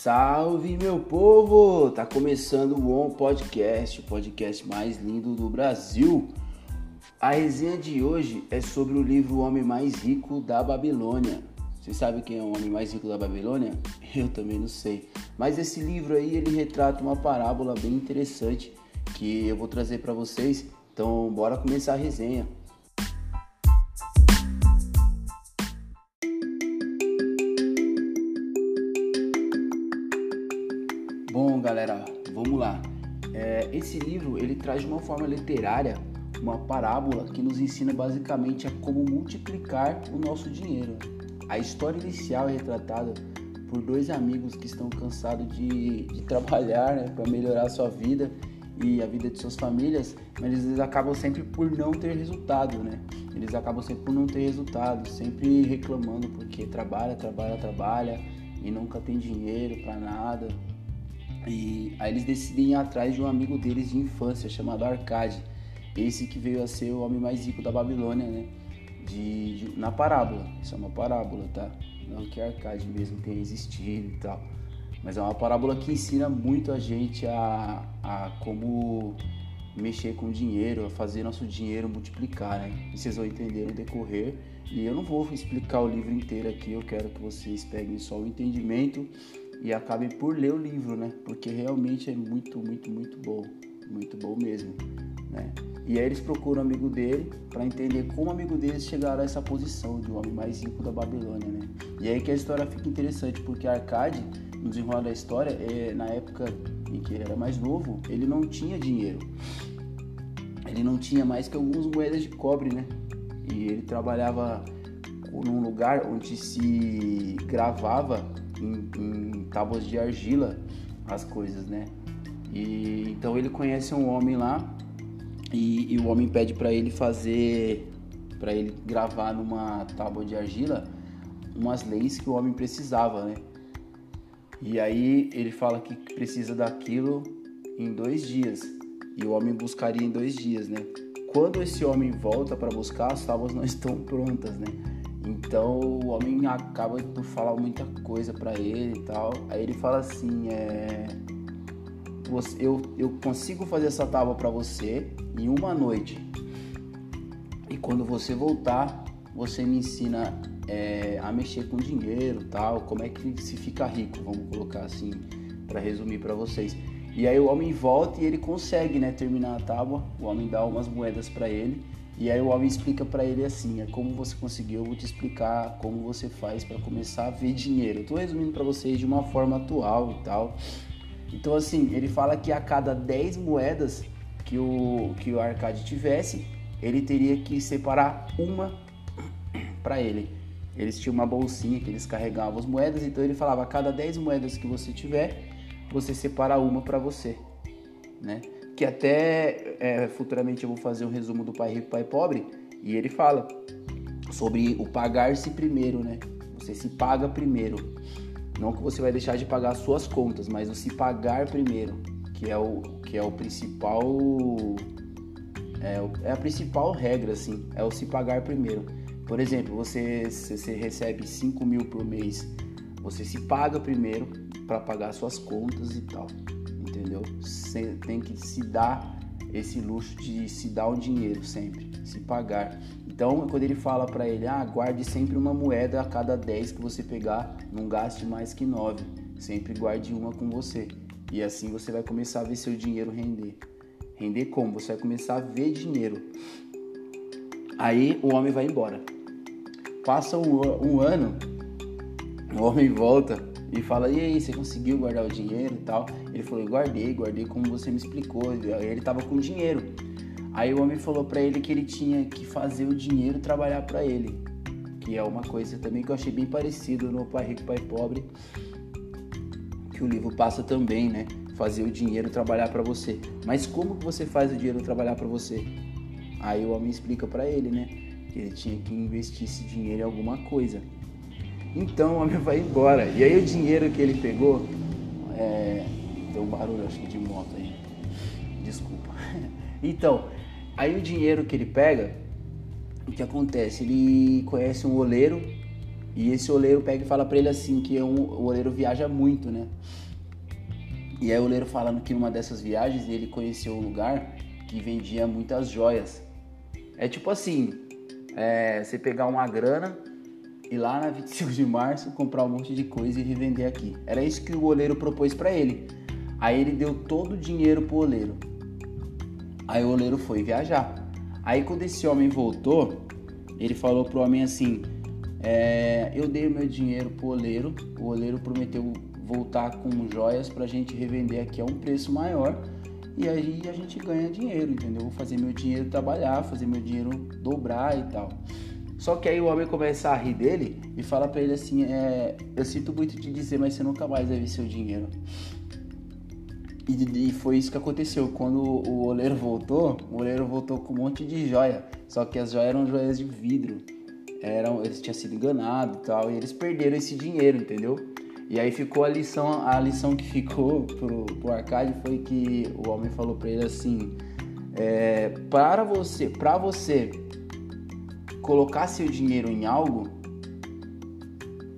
Salve meu povo! Tá começando o On Podcast, o podcast mais lindo do Brasil. A resenha de hoje é sobre o livro O Homem Mais Rico da Babilônia. Você sabe quem é o homem mais rico da Babilônia? Eu também não sei. Mas esse livro aí ele retrata uma parábola bem interessante que eu vou trazer para vocês. Então, bora começar a resenha. Vamos lá. É, esse livro ele traz de uma forma literária uma parábola que nos ensina basicamente a como multiplicar o nosso dinheiro. A história inicial é retratada por dois amigos que estão cansados de, de trabalhar né, para melhorar a sua vida e a vida de suas famílias, mas eles acabam sempre por não ter resultado, né? Eles acabam sempre por não ter resultado, sempre reclamando porque trabalha, trabalha, trabalha e nunca tem dinheiro para nada, e aí eles decidem ir atrás de um amigo deles de infância chamado Arcade. Esse que veio a ser o homem mais rico da Babilônia, né? De, de, na parábola. Isso é uma parábola, tá? Não que Arcade mesmo tenha existido e tal. Mas é uma parábola que ensina muito a gente a, a como mexer com dinheiro, a fazer nosso dinheiro multiplicar, né? E vocês vão entender no decorrer. E eu não vou explicar o livro inteiro aqui, eu quero que vocês peguem só o entendimento e acabem por ler o livro, né? Porque realmente é muito, muito, muito bom, muito bom mesmo, né? E aí eles procuram um amigo dele para entender como o amigo deles chegaram a essa posição de homem mais rico da Babilônia, né? E aí que a história fica interessante, porque Arcade, no desenrolar da história, é, na época em que ele era mais novo, ele não tinha dinheiro. Ele não tinha mais que algumas moedas de cobre, né? E ele trabalhava num lugar onde se gravava em, em tábuas de argila as coisas, né? E então ele conhece um homem lá e, e o homem pede para ele fazer, para ele gravar numa tábua de argila umas leis que o homem precisava, né? E aí ele fala que precisa daquilo em dois dias e o homem buscaria em dois dias, né? Quando esse homem volta para buscar, as tábuas não estão prontas, né? Então o homem acaba por falar muita coisa para ele e tal. Aí ele fala assim, é, eu, eu consigo fazer essa tábua para você em uma noite. E quando você voltar, você me ensina é, a mexer com dinheiro, tal, como é que se fica rico, vamos colocar assim, para resumir para vocês. E aí o homem volta e ele consegue, né, terminar a tábua. O homem dá umas moedas para ele e aí o homem explica para ele assim, é como você conseguiu, eu vou te explicar como você faz para começar a ver dinheiro. Tô resumindo para vocês de uma forma atual e tal. Então assim, ele fala que a cada 10 moedas que o que o Arcade tivesse, ele teria que separar uma para ele. Eles tinham uma bolsinha que eles carregavam as moedas, então ele falava: a cada 10 moedas que você tiver, você separa uma para você, né? Que até é, futuramente eu vou fazer um resumo do Pai Rico, Pai Pobre, e ele fala sobre o pagar-se primeiro, né? Você se paga primeiro. Não que você vai deixar de pagar as suas contas, mas o se pagar primeiro, que é o, que é o principal. É, é a principal regra, assim, é o se pagar primeiro. Por exemplo, você, você recebe 5 mil por mês, você se paga primeiro para pagar suas contas e tal entendeu? Você tem que se dar esse luxo de se dar o dinheiro sempre, se pagar. Então, quando ele fala para ele, ah, guarde sempre uma moeda a cada 10 que você pegar, não gaste mais que 9, sempre guarde uma com você. E assim você vai começar a ver seu dinheiro render. Render como? Você vai começar a ver dinheiro. Aí o homem vai embora. Passa um, um ano, o homem volta e fala: E aí, você conseguiu guardar o dinheiro e tal? Ele falou: Guardei, guardei como você me explicou. Ele tava com dinheiro. Aí o homem falou para ele que ele tinha que fazer o dinheiro trabalhar para ele, que é uma coisa também que eu achei bem parecido no Pai Rico, Pai Pobre, que o livro passa também, né? Fazer o dinheiro trabalhar para você. Mas como que você faz o dinheiro trabalhar para você? Aí o homem explica para ele, né? Que ele tinha que investir esse dinheiro em alguma coisa. Então o homem vai embora. E aí o dinheiro que ele pegou. É... Tem um barulho acho que de moto aí. Desculpa. Então, aí o dinheiro que ele pega, o que acontece? Ele conhece um oleiro E esse oleiro pega e fala para ele assim que é um, o oleiro viaja muito, né? E aí o oleiro falando que numa dessas viagens ele conheceu um lugar que vendia muitas joias. É tipo assim, é, você pegar uma grana e lá na 25 de março comprar um monte de coisa e revender aqui. Era isso que o oleiro propôs para ele. Aí ele deu todo o dinheiro pro oleiro. Aí o oleiro foi viajar. Aí quando esse homem voltou, ele falou pro homem assim: é, Eu dei o meu dinheiro pro oleiro, o oleiro prometeu voltar com joias pra gente revender aqui a um preço maior e aí a gente ganha dinheiro, entendeu? Vou fazer meu dinheiro trabalhar, fazer meu dinheiro dobrar e tal. Só que aí o homem começa a rir dele e fala para ele assim: é, Eu sinto muito te dizer, mas você nunca mais vai ver seu dinheiro. E, e, foi isso que aconteceu. Quando o oleiro voltou, o oleiro voltou com um monte de joia. Só que as joias eram joias de vidro. Eram, eles tinham sido enganados e tal. E eles perderam esse dinheiro, entendeu? E aí ficou a lição, a lição que ficou pro, pro Arcade foi que o homem falou para ele assim: é, para você, para você colocar seu dinheiro em algo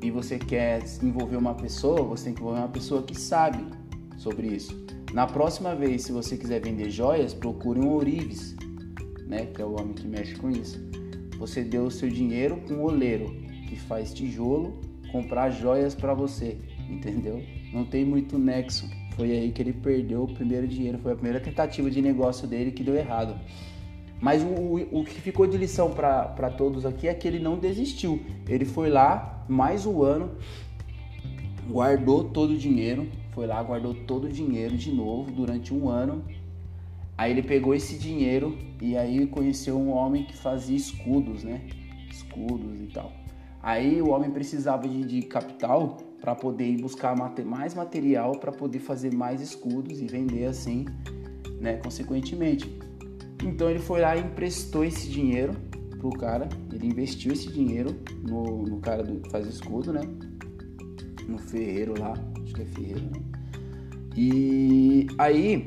e você quer envolver uma pessoa, você tem que envolver uma pessoa que sabe sobre isso. Na próxima vez, se você quiser vender joias, procure um ourives, né, que é o homem que mexe com isso. Você deu o seu dinheiro com um oleiro que faz tijolo comprar joias para você, entendeu? Não tem muito nexo. Foi aí que ele perdeu o primeiro dinheiro, foi a primeira tentativa de negócio dele que deu errado. Mas o, o, que ficou de lição para todos aqui é que ele não desistiu. Ele foi lá, mais um ano, guardou todo o dinheiro, foi lá, guardou todo o dinheiro de novo durante um ano. Aí ele pegou esse dinheiro e aí conheceu um homem que fazia escudos, né? Escudos e tal. Aí o homem precisava de, de capital para poder ir buscar mais material para poder fazer mais escudos e vender assim, né? Consequentemente. Então ele foi lá e emprestou esse dinheiro pro cara. Ele investiu esse dinheiro no, no cara do, que faz escudo, né? No ferreiro lá, acho que é ferreiro, né? E aí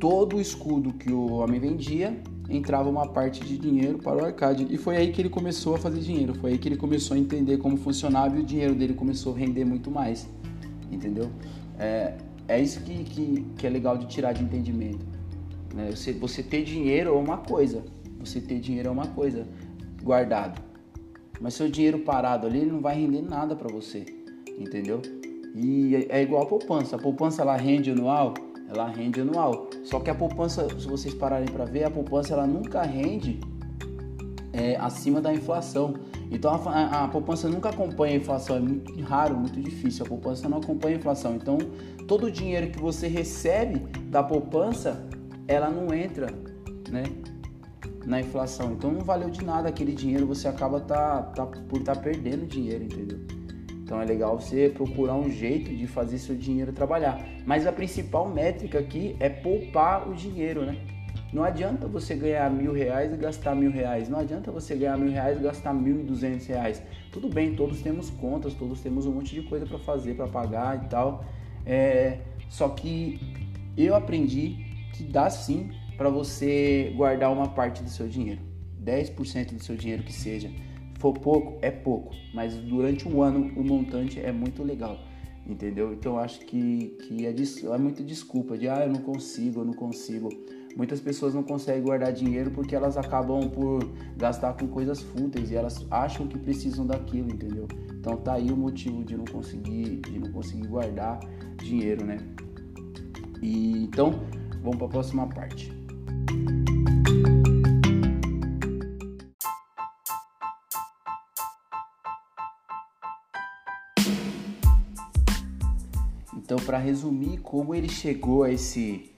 todo o escudo que o homem vendia entrava uma parte de dinheiro para o arcade. E foi aí que ele começou a fazer dinheiro, foi aí que ele começou a entender como funcionava e o dinheiro dele começou a render muito mais. Entendeu? É, é isso que, que, que é legal de tirar de entendimento. Né? Você, você ter dinheiro é uma coisa, você ter dinheiro é uma coisa guardado. Mas seu dinheiro parado ali, ele não vai render nada para você, entendeu? E é, é igual a poupança. A poupança ela rende anual, ela rende anual. Só que a poupança, se vocês pararem para ver, a poupança ela nunca rende é, acima da inflação. Então a, a, a, poupança nunca acompanha a inflação, é muito raro, muito difícil. A poupança não acompanha a inflação. Então todo o dinheiro que você recebe da poupança, ela não entra, né? Na inflação. Então não valeu de nada aquele dinheiro, você acaba tá, tá por estar tá perdendo dinheiro, entendeu? Então é legal você procurar um jeito de fazer seu dinheiro trabalhar. Mas a principal métrica aqui é poupar o dinheiro, né? Não adianta você ganhar mil reais e gastar mil reais. Não adianta você ganhar mil reais e gastar mil e duzentos reais. Tudo bem, todos temos contas, todos temos um monte de coisa para fazer, para pagar e tal. É, só que eu aprendi que dá sim para você guardar uma parte do seu dinheiro. 10% do seu dinheiro que seja for pouco, é pouco, mas durante um ano o montante é muito legal, entendeu? Então acho que, que é, é muita desculpa de ah, eu não consigo, eu não consigo. Muitas pessoas não conseguem guardar dinheiro porque elas acabam por gastar com coisas fúteis e elas acham que precisam daquilo, entendeu? Então tá aí o motivo de não conseguir, de não conseguir guardar dinheiro, né? E então, vamos para a próxima parte. Então, para resumir como ele chegou a esse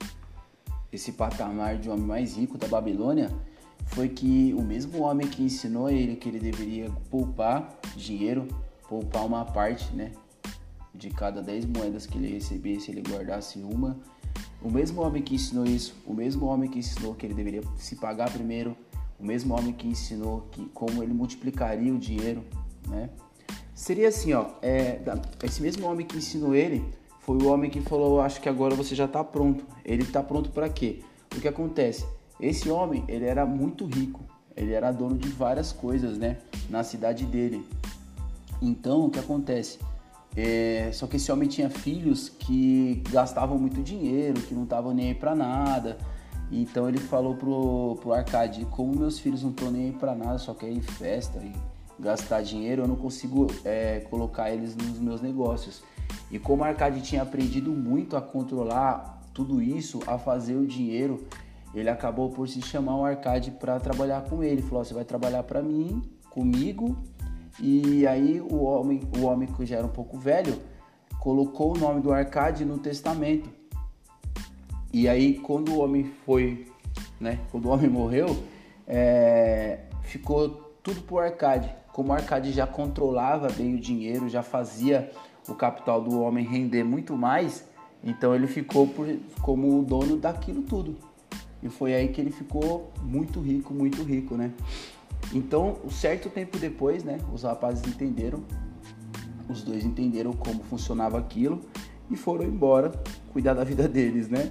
esse patamar de homem mais rico da Babilônia, foi que o mesmo homem que ensinou ele que ele deveria poupar dinheiro, poupar uma parte, né, de cada 10 moedas que ele recebesse, ele guardasse uma. O mesmo homem que ensinou isso, o mesmo homem que ensinou que ele deveria se pagar primeiro, o mesmo homem que ensinou que como ele multiplicaria o dinheiro, né? Seria assim, ó, é, esse mesmo homem que ensinou ele foi o homem que falou: Acho que agora você já está pronto. Ele está pronto para quê? O que acontece? Esse homem ele era muito rico, ele era dono de várias coisas, né? Na cidade dele. Então, o que acontece? É, só que esse homem tinha filhos que gastavam muito dinheiro, que não estavam nem aí pra nada. Então ele falou pro, pro Arcade, como meus filhos não estão nem aí pra nada, só querem festa e gastar dinheiro, eu não consigo é, colocar eles nos meus negócios. E como o Arcade tinha aprendido muito a controlar tudo isso, a fazer o dinheiro, ele acabou por se chamar o Arcade para trabalhar com ele. Falou: você vai trabalhar para mim, comigo. E aí o homem, o homem que já era um pouco velho, colocou o nome do Arcade no testamento. E aí quando o homem foi, né? Quando o homem morreu, é, ficou tudo pro Arcade. Como o Arcade já controlava bem o dinheiro, já fazia o capital do homem render muito mais, então ele ficou por, como o dono daquilo tudo. E foi aí que ele ficou muito rico, muito rico, né? Então, um certo tempo depois, né, os rapazes entenderam, os dois entenderam como funcionava aquilo e foram embora cuidar da vida deles, né?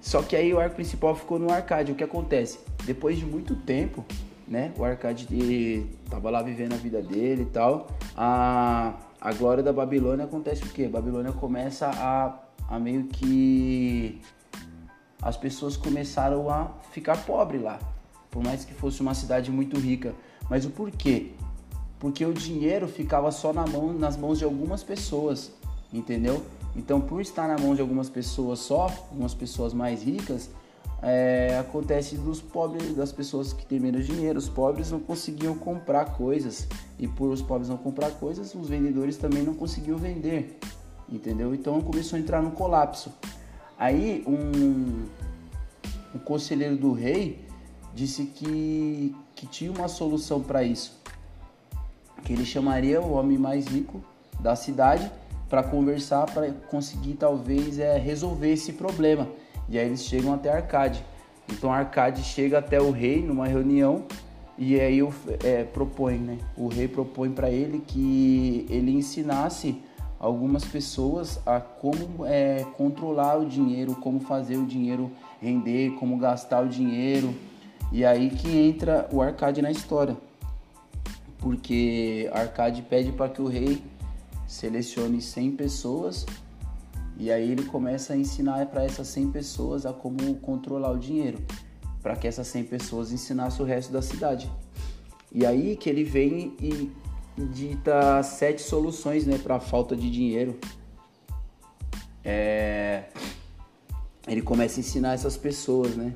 Só que aí o arco principal ficou no arcade. O que acontece? Depois de muito tempo, né, o arcade tava lá vivendo a vida dele e tal. A, a glória da Babilônia acontece o quê? A Babilônia começa a, a meio que as pessoas começaram a ficar pobres lá, por mais que fosse uma cidade muito rica. Mas o porquê? Porque o dinheiro ficava só na mão, nas mãos de algumas pessoas, entendeu? Então, por estar na mão de algumas pessoas só, algumas pessoas mais ricas, é, acontece dos pobres, das pessoas que têm menos dinheiro. Os pobres não conseguiam comprar coisas e por os pobres não comprar coisas, os vendedores também não conseguiam vender, entendeu? Então começou a entrar no colapso. Aí um, um conselheiro do rei disse que, que tinha uma solução para isso, que ele chamaria o homem mais rico da cidade para conversar, para conseguir talvez é, resolver esse problema. E aí eles chegam até Arcade. Então Arcade chega até o rei numa reunião e aí é, propõe, né? O rei propõe para ele que ele ensinasse algumas pessoas a como é, controlar o dinheiro, como fazer o dinheiro render, como gastar o dinheiro. E aí que entra o Arcade na história. Porque Arcade pede para que o rei selecione 100 pessoas e aí ele começa a ensinar para essas 100 pessoas a como controlar o dinheiro, para que essas 100 pessoas ensinassem o resto da cidade. E aí que ele vem e dita sete soluções né, para a falta de dinheiro. É... Ele começa a ensinar essas pessoas, né?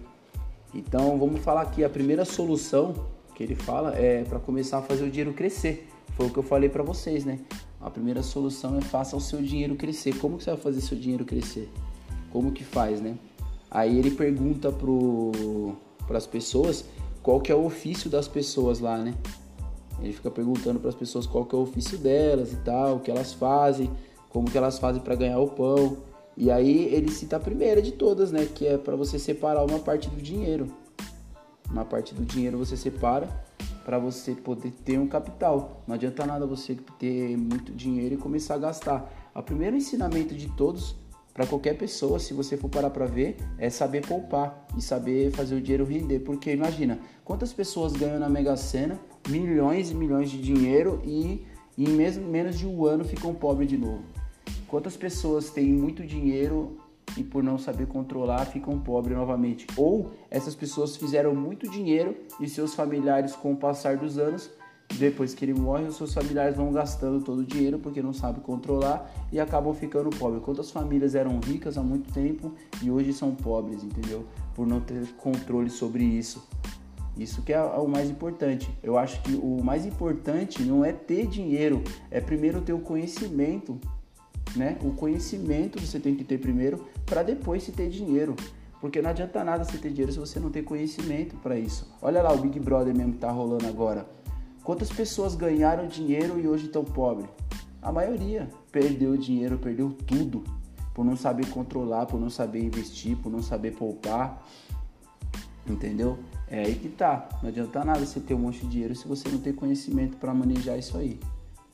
Então vamos falar aqui a primeira solução que ele fala é para começar a fazer o dinheiro crescer. Foi o que eu falei para vocês, né? A primeira solução é faça o seu dinheiro crescer. Como que você vai fazer seu dinheiro crescer? Como que faz, né? Aí ele pergunta para as pessoas qual que é o ofício das pessoas lá, né? Ele fica perguntando para as pessoas qual que é o ofício delas e tal, o que elas fazem, como que elas fazem para ganhar o pão. E aí ele cita a primeira de todas, né, que é para você separar uma parte do dinheiro. Uma parte do dinheiro você separa para você poder ter um capital. Não adianta nada você ter muito dinheiro e começar a gastar. O primeiro ensinamento de todos para qualquer pessoa, se você for parar para ver, é saber poupar e saber fazer o dinheiro render. Porque imagina, quantas pessoas ganham na Mega Sena milhões e milhões de dinheiro e em mesmo, menos de um ano ficam pobres de novo? Quantas pessoas têm muito dinheiro e por não saber controlar ficam pobres novamente? Ou essas pessoas fizeram muito dinheiro e seus familiares, com o passar dos anos, depois que ele morre, os seus familiares vão gastando todo o dinheiro porque não sabem controlar e acabam ficando pobres. Quantas famílias eram ricas há muito tempo e hoje são pobres, entendeu? Por não ter controle sobre isso. Isso que é o mais importante. Eu acho que o mais importante não é ter dinheiro, é primeiro ter o conhecimento, né? O conhecimento você tem que ter primeiro para depois se ter dinheiro. Porque não adianta nada você ter dinheiro se você não tem conhecimento para isso. Olha lá o Big Brother mesmo que tá rolando agora. Quantas pessoas ganharam dinheiro e hoje estão pobres? A maioria perdeu dinheiro, perdeu tudo por não saber controlar, por não saber investir, por não saber poupar. Entendeu? É aí que tá. Não adianta nada você ter um monte de dinheiro se você não tem conhecimento para manejar isso aí.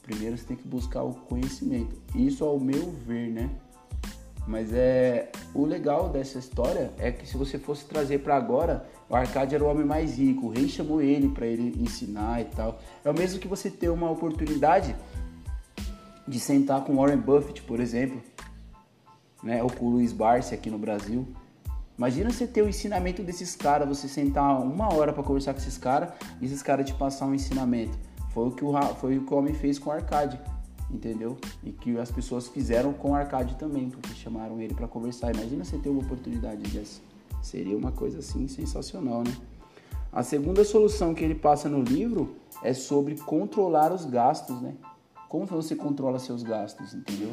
Primeiro você tem que buscar o conhecimento. Isso ao meu ver, né? Mas é o legal dessa história é que se você fosse trazer para agora, o Arcade era o homem mais rico, o rei chamou ele para ele ensinar e tal. É o mesmo que você ter uma oportunidade de sentar com Warren Buffett, por exemplo, né, ou com o Luiz Barsi aqui no Brasil. Imagina você ter o ensinamento desses caras, você sentar uma hora para conversar com esses caras e esses caras te passar um ensinamento. Foi o que o, foi o que o homem fez com o Arcade entendeu? E que as pessoas fizeram com o Arcade também, porque chamaram ele para conversar. Imagina você ter uma oportunidade dessa. Seria uma coisa assim sensacional, né? A segunda solução que ele passa no livro é sobre controlar os gastos, né? Como você controla seus gastos, entendeu?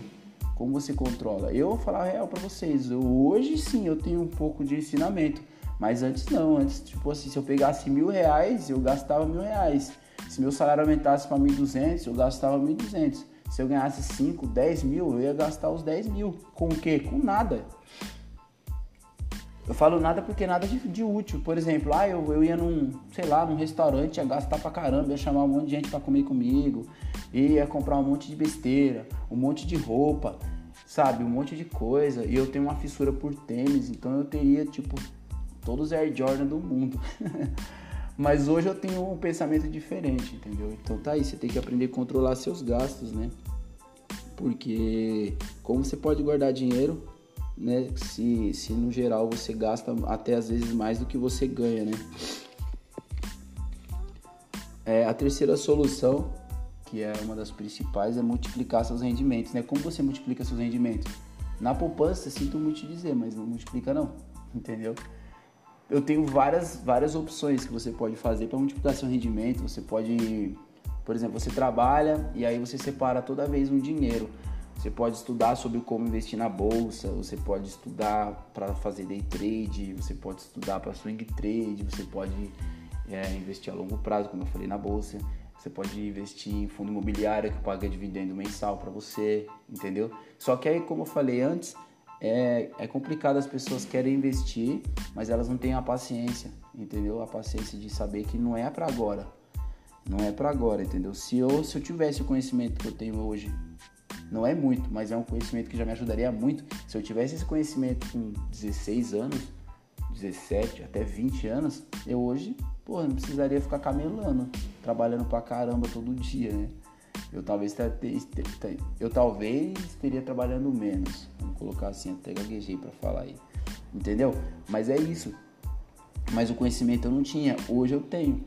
Como você controla? Eu vou falar real para vocês. Eu, hoje sim eu tenho um pouco de ensinamento, mas antes não. Antes, tipo assim, se eu pegasse mil reais, eu gastava mil reais. Se meu salário aumentasse para 1.200, eu gastava 1.200. Se eu ganhasse 5, 10 mil, eu ia gastar os 10 mil. Com o quê? Com nada. Eu falo nada porque nada de, de útil. Por exemplo, ah, eu, eu ia num, sei lá, num restaurante, ia gastar pra caramba, ia chamar um monte de gente pra comer comigo, ia comprar um monte de besteira, um monte de roupa, sabe? Um monte de coisa. E eu tenho uma fissura por tênis, então eu teria, tipo, todos os Air Jordan do mundo. Mas hoje eu tenho um pensamento diferente, entendeu? Então tá aí, você tem que aprender a controlar seus gastos, né? Porque como você pode guardar dinheiro, né? Se, se no geral você gasta até às vezes mais do que você ganha, né? É, a terceira solução, que é uma das principais, é multiplicar seus rendimentos, né? Como você multiplica seus rendimentos? Na poupança, sinto muito te dizer, mas não multiplica não, entendeu? Eu tenho várias, várias opções que você pode fazer para multiplicar seu rendimento. Você pode, por exemplo, você trabalha e aí você separa toda vez um dinheiro. Você pode estudar sobre como investir na bolsa, você pode estudar para fazer day trade, você pode estudar para swing trade, você pode é, investir a longo prazo, como eu falei na bolsa. Você pode investir em fundo imobiliário que paga dividendo mensal para você, entendeu? Só que aí, como eu falei antes, é, é complicado, as pessoas querem investir, mas elas não têm a paciência, entendeu? A paciência de saber que não é para agora. Não é para agora, entendeu? Se eu, se eu tivesse o conhecimento que eu tenho hoje, não é muito, mas é um conhecimento que já me ajudaria muito. Se eu tivesse esse conhecimento com 16 anos, 17, até 20 anos, eu hoje, pô, não precisaria ficar camelando, trabalhando pra caramba todo dia, né? Eu talvez, eu talvez estaria trabalhando menos. Vamos colocar assim, até gaguejei para falar aí. Entendeu? Mas é isso. Mas o conhecimento eu não tinha, hoje eu tenho.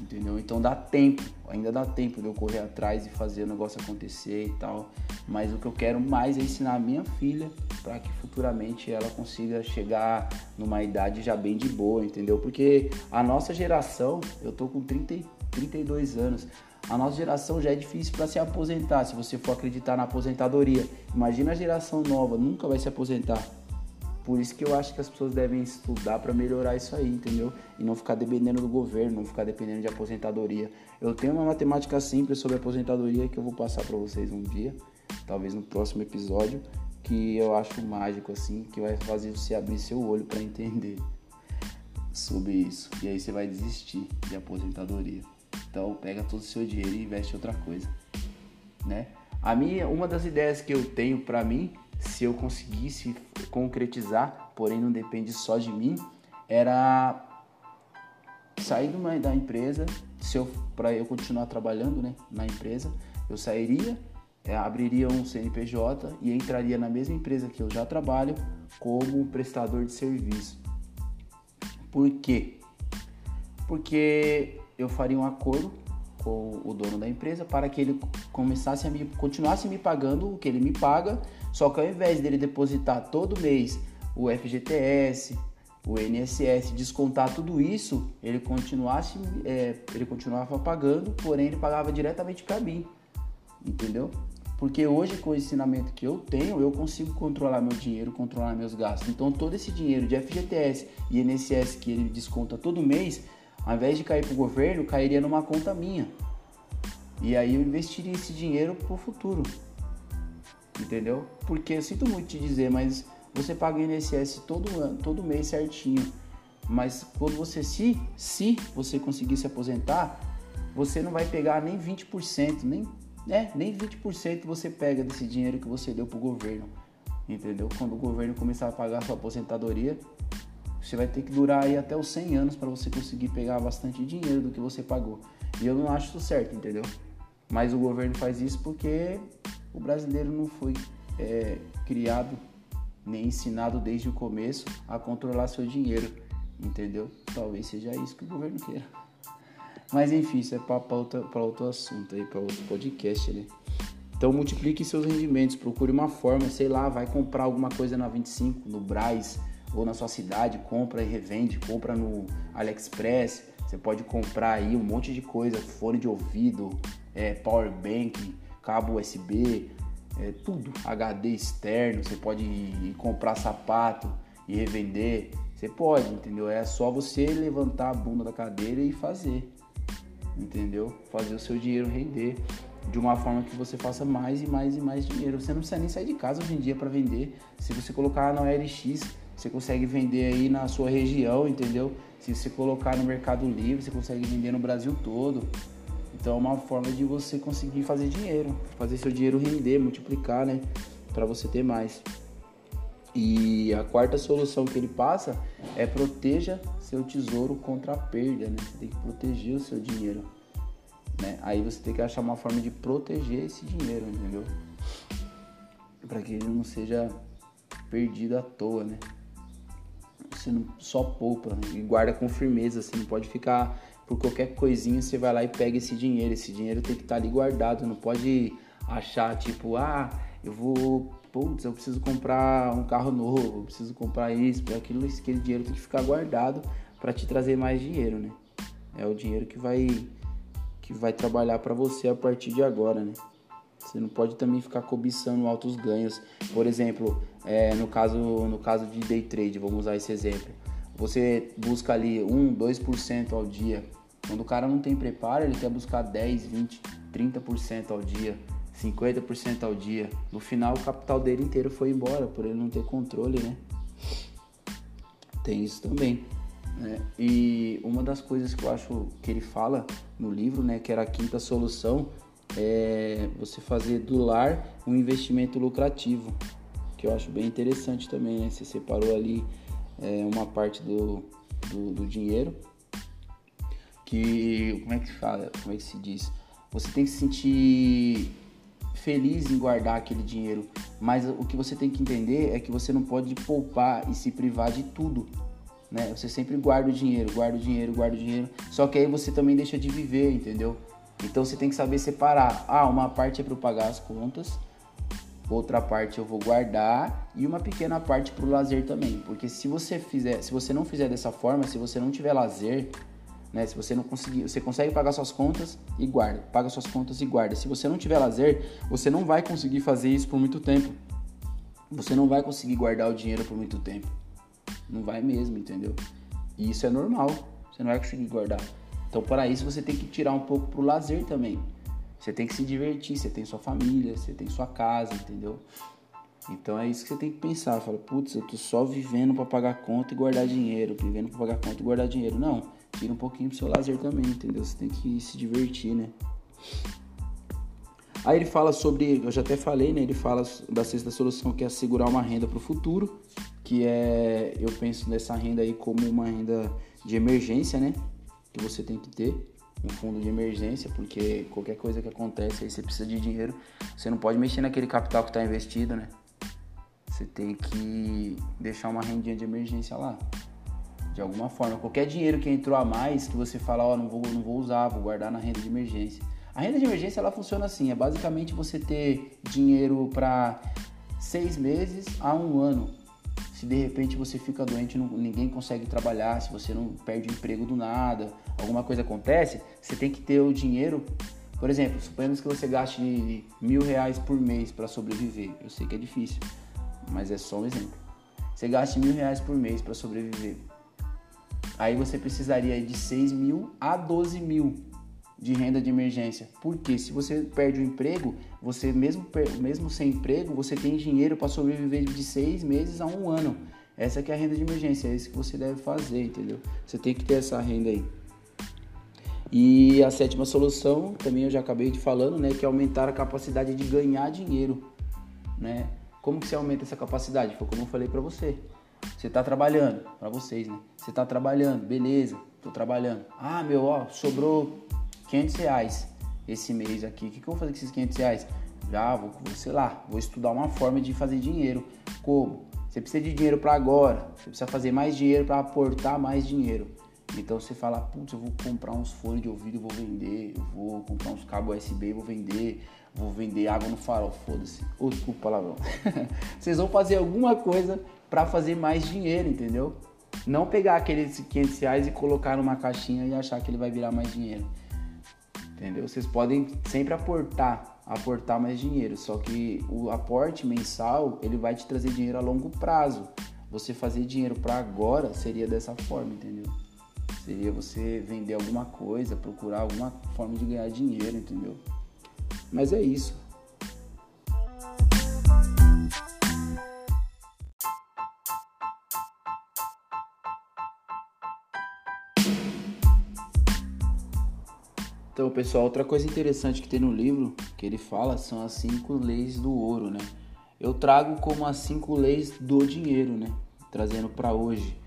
Entendeu? Então dá tempo, ainda dá tempo de eu correr atrás e fazer o negócio acontecer e tal. Mas o que eu quero mais é ensinar a minha filha para que futuramente ela consiga chegar numa idade já bem de boa, entendeu? Porque a nossa geração, eu tô com 30, 32 anos, a nossa geração já é difícil para se aposentar, se você for acreditar na aposentadoria. Imagina a geração nova, nunca vai se aposentar. Por isso que eu acho que as pessoas devem estudar para melhorar isso aí, entendeu? E não ficar dependendo do governo, não ficar dependendo de aposentadoria. Eu tenho uma matemática simples sobre aposentadoria que eu vou passar para vocês um dia, talvez no próximo episódio, que eu acho mágico assim, que vai fazer você abrir seu olho para entender sobre isso. E aí você vai desistir de aposentadoria. Então pega todo o seu dinheiro e investe em outra coisa, né? A minha, uma das ideias que eu tenho para mim, se eu conseguisse concretizar, porém não depende só de mim, era sair uma, da empresa, se eu para eu continuar trabalhando, né, na empresa, eu sairia, é, abriria um CNPJ e entraria na mesma empresa que eu já trabalho como prestador de serviço. Por quê? Porque eu faria um acordo com o dono da empresa para que ele começasse a me continuasse me pagando o que ele me paga, só que ao invés dele depositar todo mês o FGTS, o INSS, descontar tudo isso, ele continuasse é, ele continuava pagando, porém ele pagava diretamente para mim, entendeu? Porque hoje com o ensinamento que eu tenho, eu consigo controlar meu dinheiro, controlar meus gastos. Então todo esse dinheiro de FGTS e INSS que ele desconta todo mês, ao invés de cair para o governo, cairia numa conta minha. E aí eu investiria esse dinheiro para o futuro. Entendeu? Porque eu sinto muito te dizer, mas você paga o INSS todo ano, todo mês certinho. Mas quando você se, se você conseguir se aposentar, você não vai pegar nem 20%, nem, né, nem 20% você pega desse dinheiro que você deu para o governo. entendeu? Quando o governo começar a pagar a sua aposentadoria, você vai ter que durar aí até os 100 anos para você conseguir pegar bastante dinheiro do que você pagou. E eu não acho isso certo, entendeu? Mas o governo faz isso porque o brasileiro não foi é, criado nem ensinado desde o começo a controlar seu dinheiro, entendeu? Talvez seja isso que o governo queira. Mas enfim, isso é para outro, assunto aí, para outro podcast, né? Então multiplique seus rendimentos, procure uma forma, sei lá, vai comprar alguma coisa na 25, no Braz ou na sua cidade, compra e revende, compra no AliExpress. Você pode comprar aí um monte de coisa, fone de ouvido, é, power bank, cabo USB, é, tudo, HD externo. Você pode ir comprar sapato e revender. Você pode, entendeu? É só você levantar a bunda da cadeira e fazer, entendeu? Fazer o seu dinheiro render de uma forma que você faça mais e mais e mais dinheiro. Você não precisa nem sair de casa hoje em dia para vender. Se você colocar na OLX, você consegue vender aí na sua região, entendeu? Se você colocar no Mercado Livre, você consegue vender no Brasil todo. Então é uma forma de você conseguir fazer dinheiro, fazer seu dinheiro render, multiplicar, né? Para você ter mais. E a quarta solução que ele passa é proteja seu tesouro contra a perda, né? Você tem que proteger o seu dinheiro. Né? Aí você tem que achar uma forma de proteger esse dinheiro, entendeu? Para que ele não seja perdido à toa, né? Você não só poupa né? e guarda com firmeza, você não pode ficar por qualquer coisinha, você vai lá e pega esse dinheiro. Esse dinheiro tem que estar tá ali guardado, não pode achar tipo, ah, eu vou, putz, eu preciso comprar um carro novo, eu preciso comprar isso, aquilo, aquele dinheiro tem que ficar guardado para te trazer mais dinheiro, né? É o dinheiro que vai que vai trabalhar para você a partir de agora, né? Você não pode também ficar cobiçando altos ganhos. Por exemplo, é, no, caso, no caso de day trade, vamos usar esse exemplo. Você busca ali 1, 2% ao dia. Quando o cara não tem preparo, ele quer buscar 10, 20, 30% ao dia, 50% ao dia. No final, o capital dele inteiro foi embora por ele não ter controle, né? Tem isso também. Né? E uma das coisas que eu acho que ele fala no livro, né, que era a quinta solução, é você fazer do lar um investimento lucrativo, que eu acho bem interessante também, né? Você separou ali é, uma parte do, do, do, dinheiro, que como é que fala, como é que se diz? Você tem que se sentir feliz em guardar aquele dinheiro, mas o que você tem que entender é que você não pode poupar e se privar de tudo né? Você sempre guarda o dinheiro, guarda o dinheiro, guarda o dinheiro. Só que aí você também deixa de viver, entendeu? Então você tem que saber separar. Ah, uma parte é para pagar as contas, outra parte eu vou guardar e uma pequena parte para o lazer também. Porque se você fizer, se você não fizer dessa forma, se você não tiver lazer, né? Se você não conseguir, você consegue pagar suas contas e guarda, paga suas contas e guarda. Se você não tiver lazer, você não vai conseguir fazer isso por muito tempo. Você não vai conseguir guardar o dinheiro por muito tempo. Não vai mesmo, entendeu? E isso é normal. Você não vai conseguir guardar. Então, para isso, você tem que tirar um pouco pro lazer também. Você tem que se divertir. Você tem sua família, você tem sua casa, entendeu? Então é isso que você tem que pensar. Fala, putz, eu tô só vivendo para pagar conta e guardar dinheiro, vivendo para pagar conta e guardar dinheiro. Não, tira um pouquinho pro seu lazer também, entendeu? Você tem que se divertir, né? Aí ele fala sobre, eu já até falei, né? Ele fala da sexta solução que é assegurar uma renda para o futuro que é, eu penso nessa renda aí como uma renda de emergência, né? Que você tem que ter um fundo de emergência, porque qualquer coisa que acontece aí você precisa de dinheiro, você não pode mexer naquele capital que está investido, né? Você tem que deixar uma rendinha de emergência lá. De alguma forma, qualquer dinheiro que entrou a mais, que você fala, ó, oh, não vou, não vou usar, vou guardar na renda de emergência. A renda de emergência ela funciona assim, é basicamente você ter dinheiro para seis meses a um ano se de repente você fica doente, não, ninguém consegue trabalhar, se você não perde o emprego do nada, alguma coisa acontece, você tem que ter o dinheiro. Por exemplo, suponhamos que você gaste mil reais por mês para sobreviver. Eu sei que é difícil, mas é só um exemplo. Você gaste mil reais por mês para sobreviver. Aí você precisaria de 6 mil a 12 mil de renda de emergência. Porque se você perde o emprego, você mesmo, mesmo sem emprego, você tem dinheiro para sobreviver de seis meses a um ano. Essa que é a renda de emergência, é isso que você deve fazer, entendeu? Você tem que ter essa renda aí. E a sétima solução, também eu já acabei de falando, né, que é aumentar a capacidade de ganhar dinheiro, né? Como que você aumenta essa capacidade? Foi como eu falei para você. Você tá trabalhando, para vocês, né? Você tá trabalhando, beleza, tô trabalhando. Ah, meu, ó, sobrou 500 reais esse mês aqui. O que, que eu vou fazer com esses 500 reais? Já vou, sei lá, vou estudar uma forma de fazer dinheiro. Como? Você precisa de dinheiro para agora. Você precisa fazer mais dinheiro para aportar mais dinheiro. Então você fala, putz, eu vou comprar uns fones de ouvido e vou vender, eu vou comprar uns cabos USB e vou vender, vou vender água no farol, foda-se. Oh, desculpa palavrão. Vocês vão fazer alguma coisa para fazer mais dinheiro, entendeu? Não pegar aqueles 500 reais e colocar numa caixinha e achar que ele vai virar mais dinheiro. Entendeu? Vocês podem sempre aportar, aportar mais dinheiro, só que o aporte mensal, ele vai te trazer dinheiro a longo prazo. Você fazer dinheiro para agora seria dessa forma, entendeu? Seria você vender alguma coisa, procurar alguma forma de ganhar dinheiro, entendeu? Mas é isso. Então, pessoal, outra coisa interessante que tem no livro que ele fala são as cinco leis do ouro, né? Eu trago como as cinco leis do dinheiro, né? Trazendo para hoje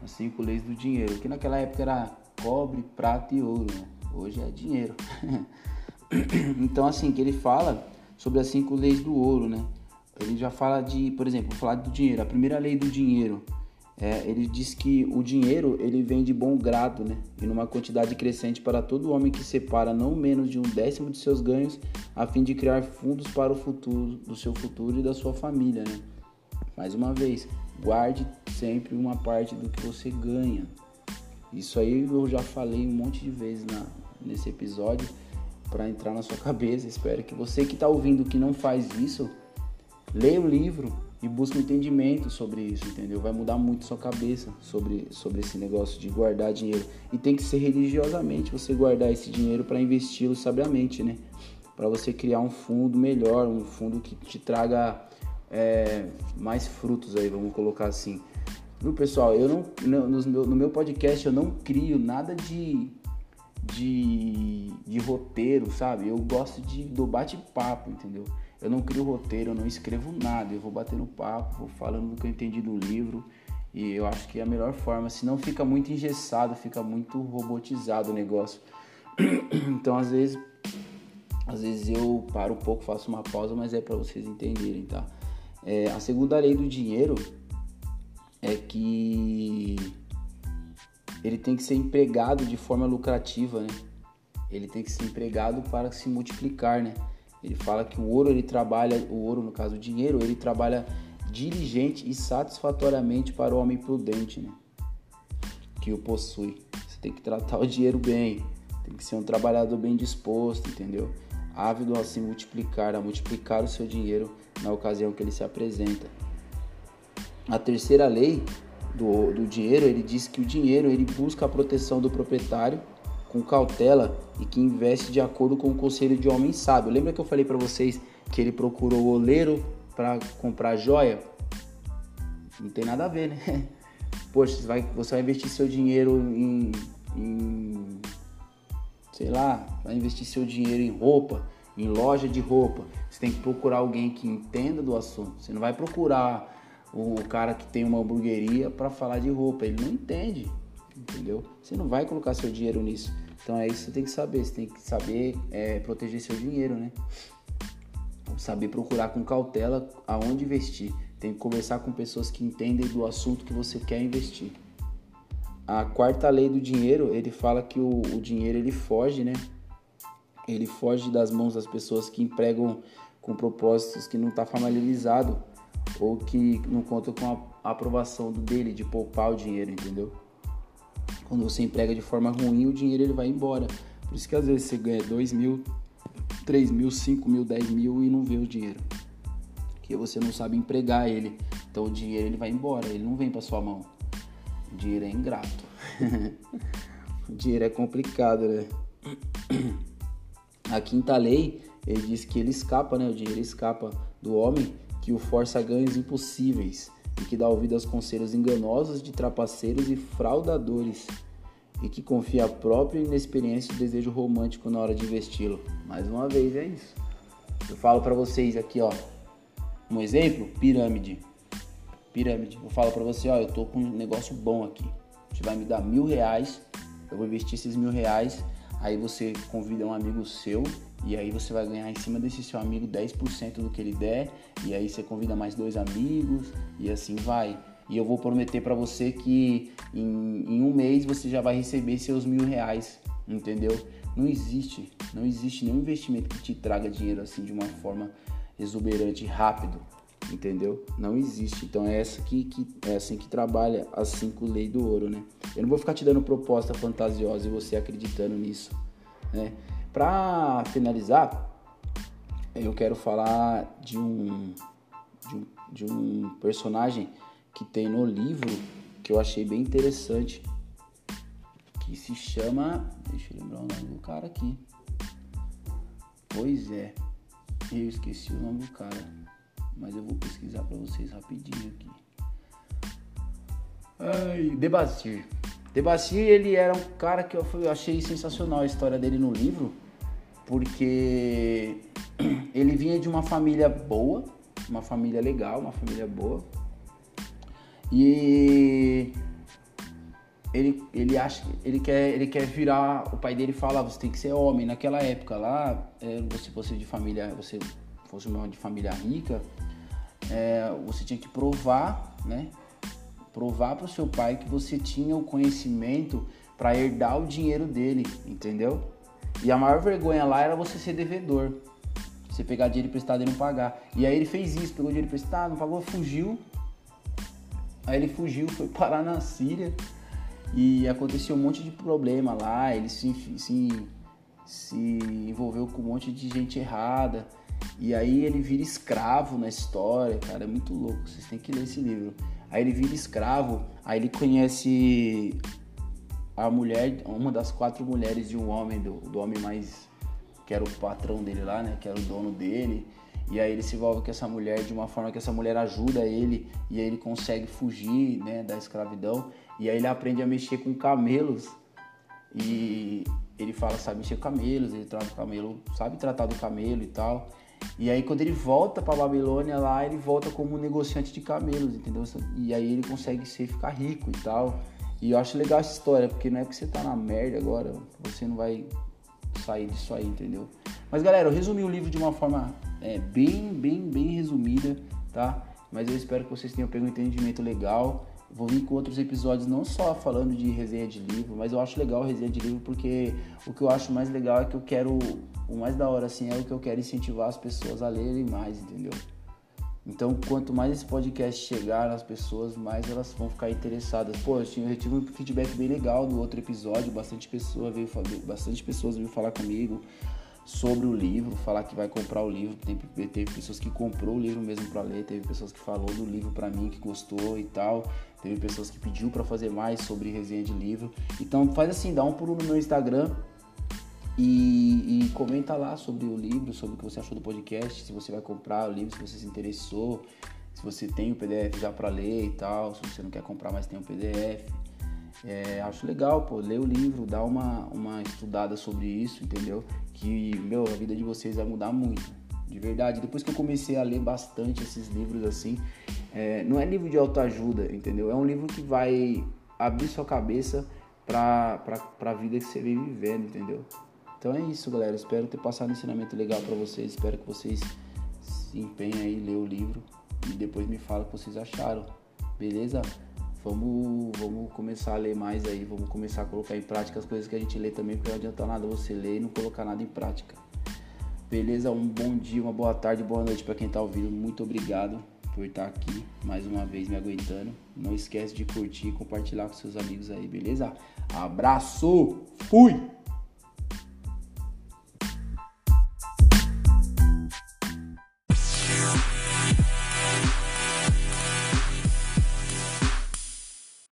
as cinco leis do dinheiro, que naquela época era cobre, prata e ouro, né? Hoje é dinheiro. então, assim, que ele fala sobre as cinco leis do ouro, né? Ele já fala de, por exemplo, falar do dinheiro. A primeira lei do dinheiro é, ele diz que o dinheiro ele vem de bom grado, né? E numa quantidade crescente para todo homem que separa não menos de um décimo de seus ganhos, a fim de criar fundos para o futuro, do seu futuro e da sua família, né? Mais uma vez, guarde sempre uma parte do que você ganha. Isso aí eu já falei um monte de vezes na, nesse episódio para entrar na sua cabeça. Espero que você que está ouvindo que não faz isso, leia o livro, e busca um entendimento sobre isso, entendeu? Vai mudar muito sua cabeça sobre, sobre esse negócio de guardar dinheiro. E tem que ser religiosamente você guardar esse dinheiro para investi-lo sabiamente, né? Para você criar um fundo melhor, um fundo que te traga é, mais frutos aí, vamos colocar assim. Viu, pessoal? Eu não, no, no meu podcast eu não crio nada de, de, de roteiro, sabe? Eu gosto de, do bate-papo, entendeu? Eu não crio roteiro, eu não escrevo nada, eu vou batendo papo, vou falando do que eu entendi do livro e eu acho que é a melhor forma, senão fica muito engessado, fica muito robotizado o negócio. então às vezes às vezes eu paro um pouco, faço uma pausa, mas é para vocês entenderem, tá? É, a segunda lei do dinheiro é que ele tem que ser empregado de forma lucrativa, né? Ele tem que ser empregado para se multiplicar, né? Ele fala que o ouro ele trabalha, o ouro no caso o dinheiro, ele trabalha diligente e satisfatoriamente para o homem prudente, né? Que o possui. Você tem que tratar o dinheiro bem, tem que ser um trabalhador bem disposto, entendeu? Ávido a se multiplicar, a multiplicar o seu dinheiro na ocasião que ele se apresenta. A terceira lei do, do dinheiro, ele diz que o dinheiro ele busca a proteção do proprietário com cautela e que investe de acordo com o conselho de homem sábio. Lembra que eu falei para vocês que ele procurou o oleiro para comprar joia? Não tem nada a ver, né? Poxa, você vai, você vai investir seu dinheiro em, em sei lá, vai investir seu dinheiro em roupa, em loja de roupa. Você tem que procurar alguém que entenda do assunto. Você não vai procurar o cara que tem uma hamburgueria para falar de roupa, ele não entende, entendeu? Você não vai colocar seu dinheiro nisso. Então é isso que você tem que saber. Você tem que saber é, proteger seu dinheiro, né? Saber procurar com cautela aonde investir. Tem que conversar com pessoas que entendem do assunto que você quer investir. A quarta lei do dinheiro, ele fala que o, o dinheiro ele foge, né? Ele foge das mãos das pessoas que empregam com propósitos que não está familiarizado ou que não contam com a aprovação dele de poupar o dinheiro, entendeu? Quando você emprega de forma ruim, o dinheiro ele vai embora. Por isso que às vezes você ganha 2 mil, 3 mil, 5 mil, 10 mil e não vê o dinheiro. Porque você não sabe empregar ele. Então o dinheiro ele vai embora, ele não vem para sua mão. O dinheiro é ingrato. o dinheiro é complicado, né? A quinta lei, ele diz que ele escapa, né? O dinheiro escapa do homem que o força a ganhos impossíveis e que dá ouvido aos conselhos enganosos de trapaceiros e fraudadores e que confia a própria inexperiência e desejo romântico na hora de investi-lo. Mais uma vez é isso. Eu falo para vocês aqui, ó, Um exemplo, pirâmide. Pirâmide. Eu falo para você, ó, eu tô com um negócio bom aqui. Você vai me dar mil reais, eu vou investir esses mil reais, aí você convida um amigo seu e aí você vai ganhar em cima desse seu amigo 10% do que ele der, e aí você convida mais dois amigos e assim vai. E eu vou prometer para você que em, em, um mês você já vai receber seus mil reais, entendeu? Não existe, não existe nenhum investimento que te traga dinheiro assim de uma forma exuberante, rápido, entendeu? Não existe. Então é essa que, que é assim que trabalha as cinco leis do ouro, né? Eu não vou ficar te dando proposta fantasiosa e você acreditando nisso, né? Para finalizar, eu quero falar de um, de um, de um personagem que tem no livro que eu achei bem interessante, que se chama, deixa eu lembrar o nome do cara aqui. Pois é, eu esqueci o nome do cara, mas eu vou pesquisar para vocês rapidinho aqui. Ai, Debacir. Ele era um cara que eu achei sensacional a história dele no livro, porque ele vinha de uma família boa, uma família legal, uma família boa, e ele, ele acha ele quer ele quer virar o pai dele fala você tem que ser homem. Naquela época lá é, você fosse de família você fosse uma de família rica é, você tinha que provar né provar para o seu pai que você tinha o conhecimento para herdar o dinheiro dele entendeu? E a maior vergonha lá era você ser devedor você pegar dinheiro emprestado e não pagar. E aí ele fez isso pegou dinheiro emprestado não pagou fugiu Aí ele fugiu, foi parar na Síria e aconteceu um monte de problema lá. Ele se, se, se envolveu com um monte de gente errada. E aí ele vira escravo na história, cara, é muito louco. Vocês têm que ler esse livro. Aí ele vira escravo, aí ele conhece a mulher, uma das quatro mulheres de um homem, do, do homem mais. que era o patrão dele lá, né? Que era o dono dele. E aí ele se envolve com essa mulher de uma forma que essa mulher ajuda ele e aí ele consegue fugir né, da escravidão. E aí ele aprende a mexer com camelos. E ele fala, sabe mexer com camelos, ele trata o camelo, sabe tratar do camelo e tal. E aí quando ele volta para Babilônia lá, ele volta como negociante de camelos, entendeu? E aí ele consegue ser ficar rico e tal. E eu acho legal essa história, porque não é porque você tá na merda agora, você não vai sair disso aí, entendeu? Mas galera, eu resumi o livro de uma forma é, bem, bem, bem resumida, tá? Mas eu espero que vocês tenham pego um entendimento legal. Vou vir com outros episódios não só falando de resenha de livro, mas eu acho legal resenha de livro porque o que eu acho mais legal é que eu quero, o mais da hora assim, é o que eu quero incentivar as pessoas a lerem mais, entendeu? Então, quanto mais esse podcast chegar nas pessoas, mais elas vão ficar interessadas. Pô, eu tive um feedback bem legal do outro episódio, bastante pessoa veio, bastante pessoas veio falar comigo sobre o livro, falar que vai comprar o livro. Teve, teve pessoas que comprou o livro mesmo para ler, teve pessoas que falou do livro para mim que gostou e tal. Teve pessoas que pediu para fazer mais sobre resenha de livro. Então faz assim, dá um pulo no meu Instagram e, e, comenta lá sobre o livro, sobre o que você achou do podcast, se você vai comprar o livro, se você se interessou, se você tem o PDF já para ler e tal, se você não quer comprar, mas tem o PDF. É, acho legal, pô, ler o livro, dar uma, uma estudada sobre isso, entendeu? Que, meu, a vida de vocês vai mudar muito, de verdade. Depois que eu comecei a ler bastante esses livros assim, é, não é livro de autoajuda, entendeu? É um livro que vai abrir sua cabeça pra, pra vida que você vem vivendo, entendeu? Então é isso, galera. Espero ter passado um ensinamento legal para vocês. Espero que vocês se empenhem aí, ler o livro e depois me fala o que vocês acharam. Beleza? vamos, vamos começar a ler mais aí, vamos começar a colocar em prática as coisas que a gente lê também, porque não adianta nada você ler e não colocar nada em prática. Beleza? Um bom dia, uma boa tarde, boa noite para quem tá ouvindo. Muito obrigado por estar aqui mais uma vez me aguentando. Não esquece de curtir e compartilhar com seus amigos aí, beleza? Abraço! Fui!